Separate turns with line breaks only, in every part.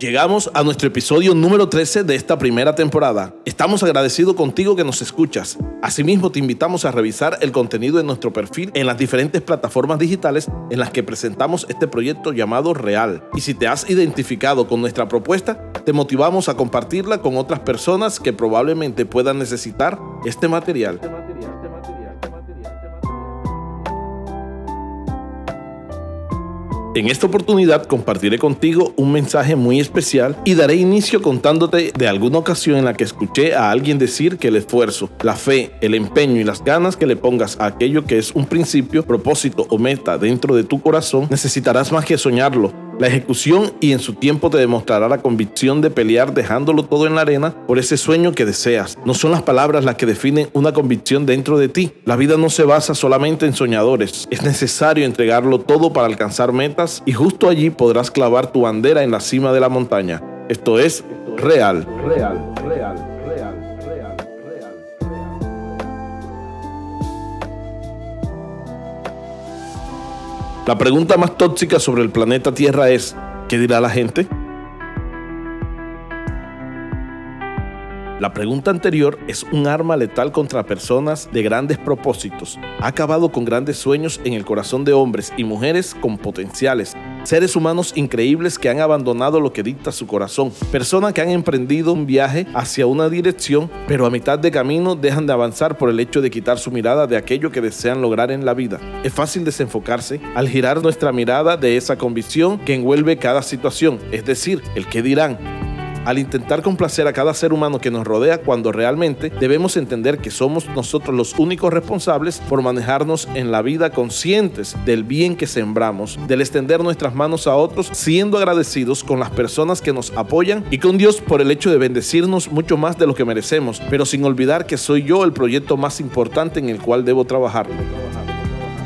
Llegamos a nuestro episodio número 13 de esta primera temporada. Estamos agradecidos contigo que nos escuchas. Asimismo, te invitamos a revisar el contenido de nuestro perfil en las diferentes plataformas digitales en las que presentamos este proyecto llamado Real. Y si te has identificado con nuestra propuesta, te motivamos a compartirla con otras personas que probablemente puedan necesitar este material. En esta oportunidad compartiré contigo un mensaje muy especial y daré inicio contándote de alguna ocasión en la que escuché a alguien decir que el esfuerzo, la fe, el empeño y las ganas que le pongas a aquello que es un principio, propósito o meta dentro de tu corazón, necesitarás más que soñarlo la ejecución y en su tiempo te demostrará la convicción de pelear dejándolo todo en la arena por ese sueño que deseas. No son las palabras las que definen una convicción dentro de ti. La vida no se basa solamente en soñadores. Es necesario entregarlo todo para alcanzar metas y justo allí podrás clavar tu bandera en la cima de la montaña. Esto es real. Real, real. La pregunta más tóxica sobre el planeta Tierra es, ¿qué dirá la gente? La pregunta anterior es un arma letal contra personas de grandes propósitos. Ha acabado con grandes sueños en el corazón de hombres y mujeres con potenciales. Seres humanos increíbles que han abandonado lo que dicta su corazón. Personas que han emprendido un viaje hacia una dirección, pero a mitad de camino dejan de avanzar por el hecho de quitar su mirada de aquello que desean lograr en la vida. Es fácil desenfocarse al girar nuestra mirada de esa convicción que envuelve cada situación, es decir, el que dirán al intentar complacer a cada ser humano que nos rodea cuando realmente debemos entender que somos nosotros los únicos responsables por manejarnos en la vida conscientes del bien que sembramos, del extender nuestras manos a otros, siendo agradecidos con las personas que nos apoyan y con Dios por el hecho de bendecirnos mucho más de lo que merecemos, pero sin olvidar que soy yo el proyecto más importante en el cual debo trabajar.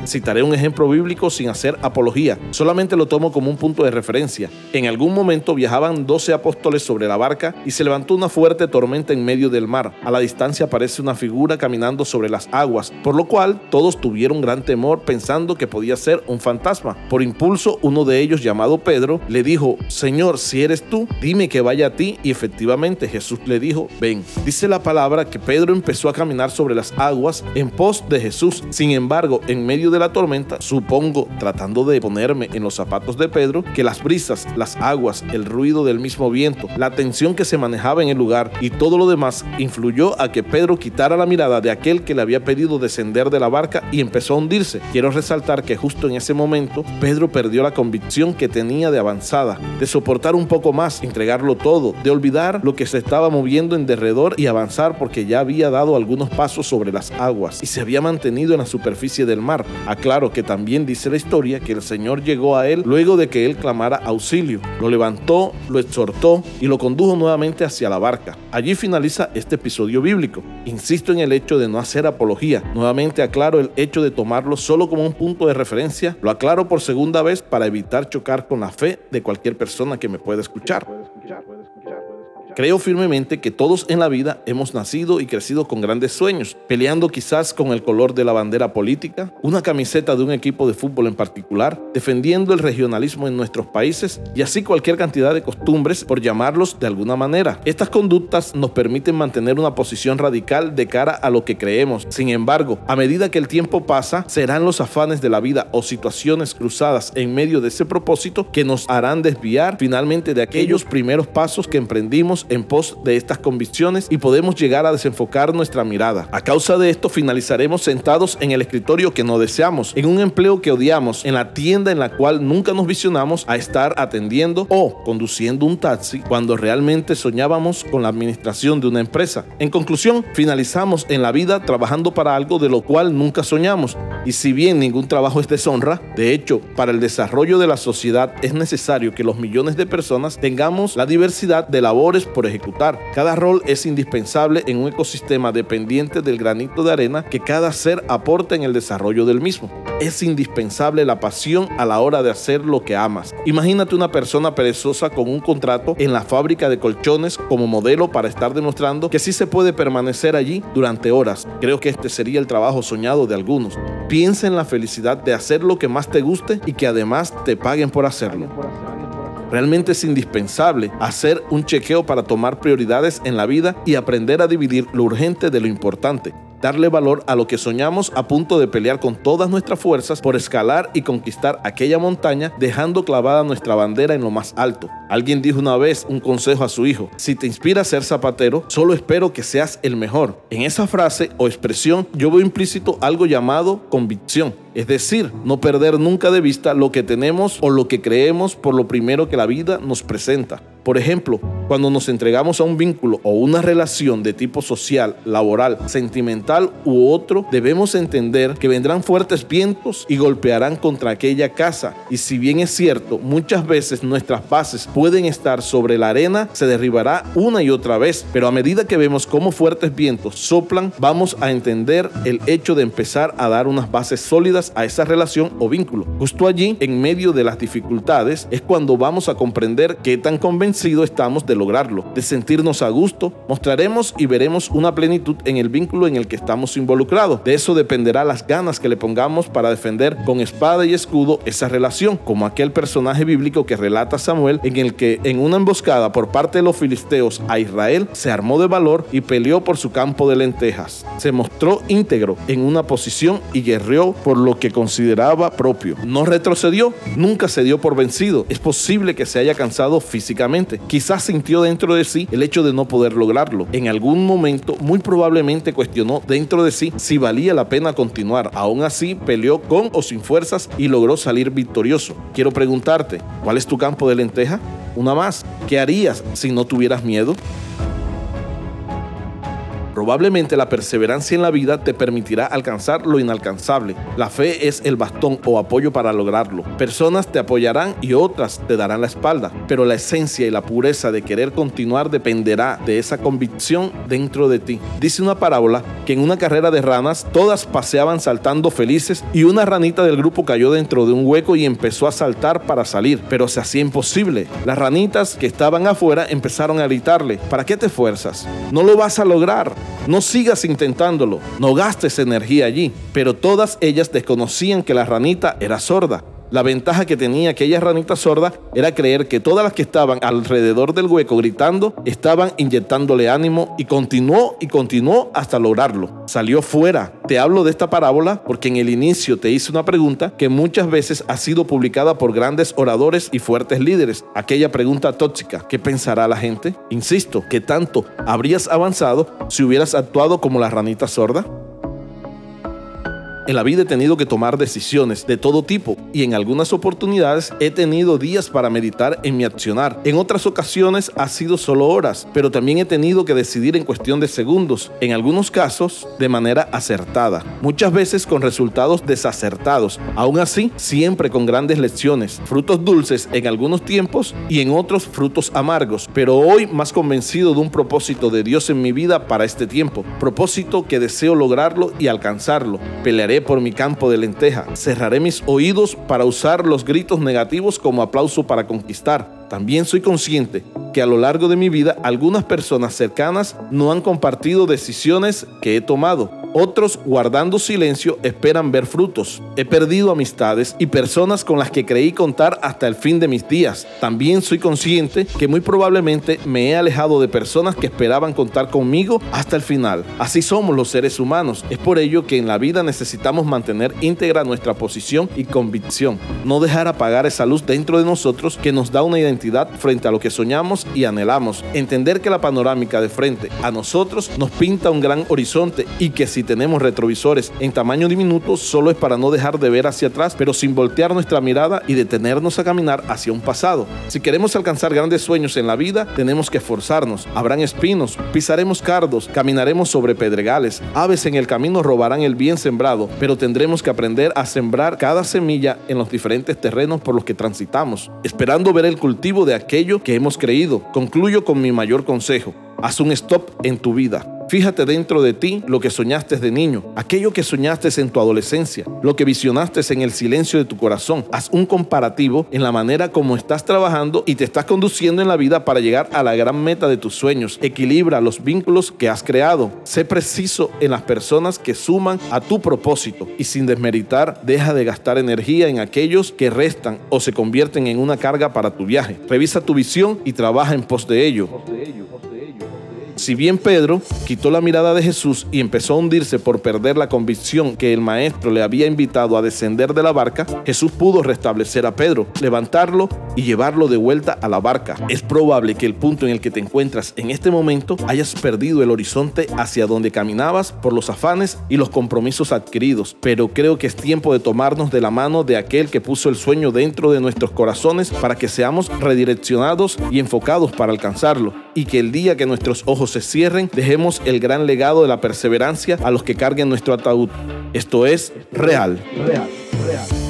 Citaré un ejemplo bíblico sin hacer apología, solamente lo tomo como un punto de referencia. En algún momento viajaban 12 apóstoles sobre la barca y se levantó una fuerte tormenta en medio del mar. A la distancia aparece una figura caminando sobre las aguas, por lo cual todos tuvieron gran temor pensando que podía ser un fantasma. Por impulso, uno de ellos, llamado Pedro, le dijo, Señor, si eres tú, dime que vaya a ti. Y efectivamente Jesús le dijo, ven. Dice la palabra que Pedro empezó a caminar sobre las aguas en pos de Jesús. Sin embargo, en medio de la tormenta, supongo, tratando de ponerme en los zapatos de Pedro, que las brisas, las aguas, el ruido del mismo viento, la tensión que se manejaba en el lugar y todo lo demás influyó a que Pedro quitara la mirada de aquel que le había pedido descender de la barca y empezó a hundirse. Quiero resaltar que justo en ese momento Pedro perdió la convicción que tenía de avanzada, de soportar un poco más, entregarlo todo, de olvidar lo que se estaba moviendo en derredor y avanzar porque ya había dado algunos pasos sobre las aguas y se había mantenido en la superficie del mar. Aclaro que también dice la historia que el Señor llegó a él luego de que él clamara auxilio. Lo levantó, lo exhortó y lo condujo nuevamente hacia la barca. Allí finaliza este episodio bíblico. Insisto en el hecho de no hacer apología. Nuevamente aclaro el hecho de tomarlo solo como un punto de referencia. Lo aclaro por segunda vez para evitar chocar con la fe de cualquier persona que me pueda escuchar. Creo firmemente que todos en la vida hemos nacido y crecido con grandes sueños, peleando quizás con el color de la bandera política, una camiseta de un equipo de fútbol en particular, defendiendo el regionalismo en nuestros países y así cualquier cantidad de costumbres, por llamarlos de alguna manera. Estas conductas nos permiten mantener una posición radical de cara a lo que creemos. Sin embargo, a medida que el tiempo pasa, serán los afanes de la vida o situaciones cruzadas en medio de ese propósito que nos harán desviar finalmente de aquellos primeros pasos que emprendimos en pos de estas convicciones y podemos llegar a desenfocar nuestra mirada. A causa de esto finalizaremos sentados en el escritorio que no deseamos, en un empleo que odiamos, en la tienda en la cual nunca nos visionamos a estar atendiendo o conduciendo un taxi cuando realmente soñábamos con la administración de una empresa. En conclusión, finalizamos en la vida trabajando para algo de lo cual nunca soñamos. Y si bien ningún trabajo es deshonra, de hecho, para el desarrollo de la sociedad es necesario que los millones de personas tengamos la diversidad de labores por ejecutar. Cada rol es indispensable en un ecosistema dependiente del granito de arena que cada ser aporta en el desarrollo del mismo. Es indispensable la pasión a la hora de hacer lo que amas. Imagínate una persona perezosa con un contrato en la fábrica de colchones como modelo para estar demostrando que sí se puede permanecer allí durante horas. Creo que este sería el trabajo soñado de algunos. Piensa en la felicidad de hacer lo que más te guste y que además te paguen por hacerlo. Realmente es indispensable hacer un chequeo para tomar prioridades en la vida y aprender a dividir lo urgente de lo importante darle valor a lo que soñamos a punto de pelear con todas nuestras fuerzas por escalar y conquistar aquella montaña dejando clavada nuestra bandera en lo más alto. Alguien dijo una vez un consejo a su hijo, si te inspira a ser zapatero, solo espero que seas el mejor. En esa frase o expresión yo veo implícito algo llamado convicción. Es decir, no perder nunca de vista lo que tenemos o lo que creemos por lo primero que la vida nos presenta. Por ejemplo, cuando nos entregamos a un vínculo o una relación de tipo social, laboral, sentimental u otro, debemos entender que vendrán fuertes vientos y golpearán contra aquella casa. Y si bien es cierto, muchas veces nuestras bases pueden estar sobre la arena, se derribará una y otra vez. Pero a medida que vemos cómo fuertes vientos soplan, vamos a entender el hecho de empezar a dar unas bases sólidas a esa relación o vínculo. Justo allí, en medio de las dificultades, es cuando vamos a comprender qué tan convencidos estamos de lograrlo, de sentirnos a gusto, mostraremos y veremos una plenitud en el vínculo en el que estamos involucrados. De eso dependerá las ganas que le pongamos para defender con espada y escudo esa relación, como aquel personaje bíblico que relata Samuel en el que en una emboscada por parte de los filisteos a Israel se armó de valor y peleó por su campo de lentejas. Se mostró íntegro en una posición y guerreó por lo que consideraba propio. No retrocedió, nunca se dio por vencido. Es posible que se haya cansado físicamente, quizás sin dentro de sí el hecho de no poder lograrlo. En algún momento muy probablemente cuestionó dentro de sí si valía la pena continuar. Aún así peleó con o sin fuerzas y logró salir victorioso. Quiero preguntarte, ¿cuál es tu campo de lenteja? Una más, ¿qué harías si no tuvieras miedo? Probablemente la perseverancia en la vida te permitirá alcanzar lo inalcanzable. La fe es el bastón o apoyo para lograrlo. Personas te apoyarán y otras te darán la espalda, pero la esencia y la pureza de querer continuar dependerá de esa convicción dentro de ti. Dice una parábola que en una carrera de ranas todas paseaban saltando felices y una ranita del grupo cayó dentro de un hueco y empezó a saltar para salir, pero se hacía imposible. Las ranitas que estaban afuera empezaron a gritarle, ¿para qué te fuerzas? No lo vas a lograr. No sigas intentándolo, no gastes energía allí. Pero todas ellas desconocían que la ranita era sorda la ventaja que tenía aquella ranita sorda era creer que todas las que estaban alrededor del hueco gritando estaban inyectándole ánimo y continuó y continuó hasta lograrlo. Salió fuera. Te hablo de esta parábola porque en el inicio te hice una pregunta que muchas veces ha sido publicada por grandes oradores y fuertes líderes. Aquella pregunta tóxica, ¿qué pensará la gente? Insisto, ¿qué tanto habrías avanzado si hubieras actuado como la ranita sorda? En la vida he tenido que tomar decisiones de todo tipo y en algunas oportunidades he tenido días para meditar en mi accionar. En otras ocasiones ha sido solo horas, pero también he tenido que decidir en cuestión de segundos, en algunos casos de manera acertada, muchas veces con resultados desacertados. Aún así, siempre con grandes lecciones, frutos dulces en algunos tiempos y en otros frutos amargos, pero hoy más convencido de un propósito de Dios en mi vida para este tiempo, propósito que deseo lograrlo y alcanzarlo. Pelearé por mi campo de lenteja. Cerraré mis oídos para usar los gritos negativos como aplauso para conquistar. También soy consciente que a lo largo de mi vida algunas personas cercanas no han compartido decisiones que he tomado otros, guardando silencio, esperan ver frutos. He perdido amistades y personas con las que creí contar hasta el fin de mis días. También soy consciente que muy probablemente me he alejado de personas que esperaban contar conmigo hasta el final. Así somos los seres humanos. Es por ello que en la vida necesitamos mantener íntegra nuestra posición y convicción. No dejar apagar esa luz dentro de nosotros que nos da una identidad frente a lo que soñamos y anhelamos. Entender que la panorámica de frente a nosotros nos pinta un gran horizonte y que si tenemos retrovisores en tamaño diminuto solo es para no dejar de ver hacia atrás, pero sin voltear nuestra mirada y detenernos a caminar hacia un pasado. Si queremos alcanzar grandes sueños en la vida, tenemos que esforzarnos. Habrán espinos, pisaremos cardos, caminaremos sobre pedregales, aves en el camino robarán el bien sembrado, pero tendremos que aprender a sembrar cada semilla en los diferentes terrenos por los que transitamos, esperando ver el cultivo de aquello que hemos creído. Concluyo con mi mayor consejo. Haz un stop en tu vida Fíjate dentro de ti lo que soñaste de niño, aquello que soñaste en tu adolescencia, lo que visionaste en el silencio de tu corazón. Haz un comparativo en la manera como estás trabajando y te estás conduciendo en la vida para llegar a la gran meta de tus sueños. Equilibra los vínculos que has creado. Sé preciso en las personas que suman a tu propósito y sin desmeritar, deja de gastar energía en aquellos que restan o se convierten en una carga para tu viaje. Revisa tu visión y trabaja en pos de ello. Si bien Pedro quitó la mirada de Jesús y empezó a hundirse por perder la convicción que el maestro le había invitado a descender de la barca, Jesús pudo restablecer a Pedro, levantarlo y llevarlo de vuelta a la barca. Es probable que el punto en el que te encuentras en este momento hayas perdido el horizonte hacia donde caminabas por los afanes y los compromisos adquiridos, pero creo que es tiempo de tomarnos de la mano de aquel que puso el sueño dentro de nuestros corazones para que seamos redireccionados y enfocados para alcanzarlo y que el día que nuestros ojos se cierren, dejemos el gran legado de la perseverancia a los que carguen nuestro ataúd. Esto es real. Real, real.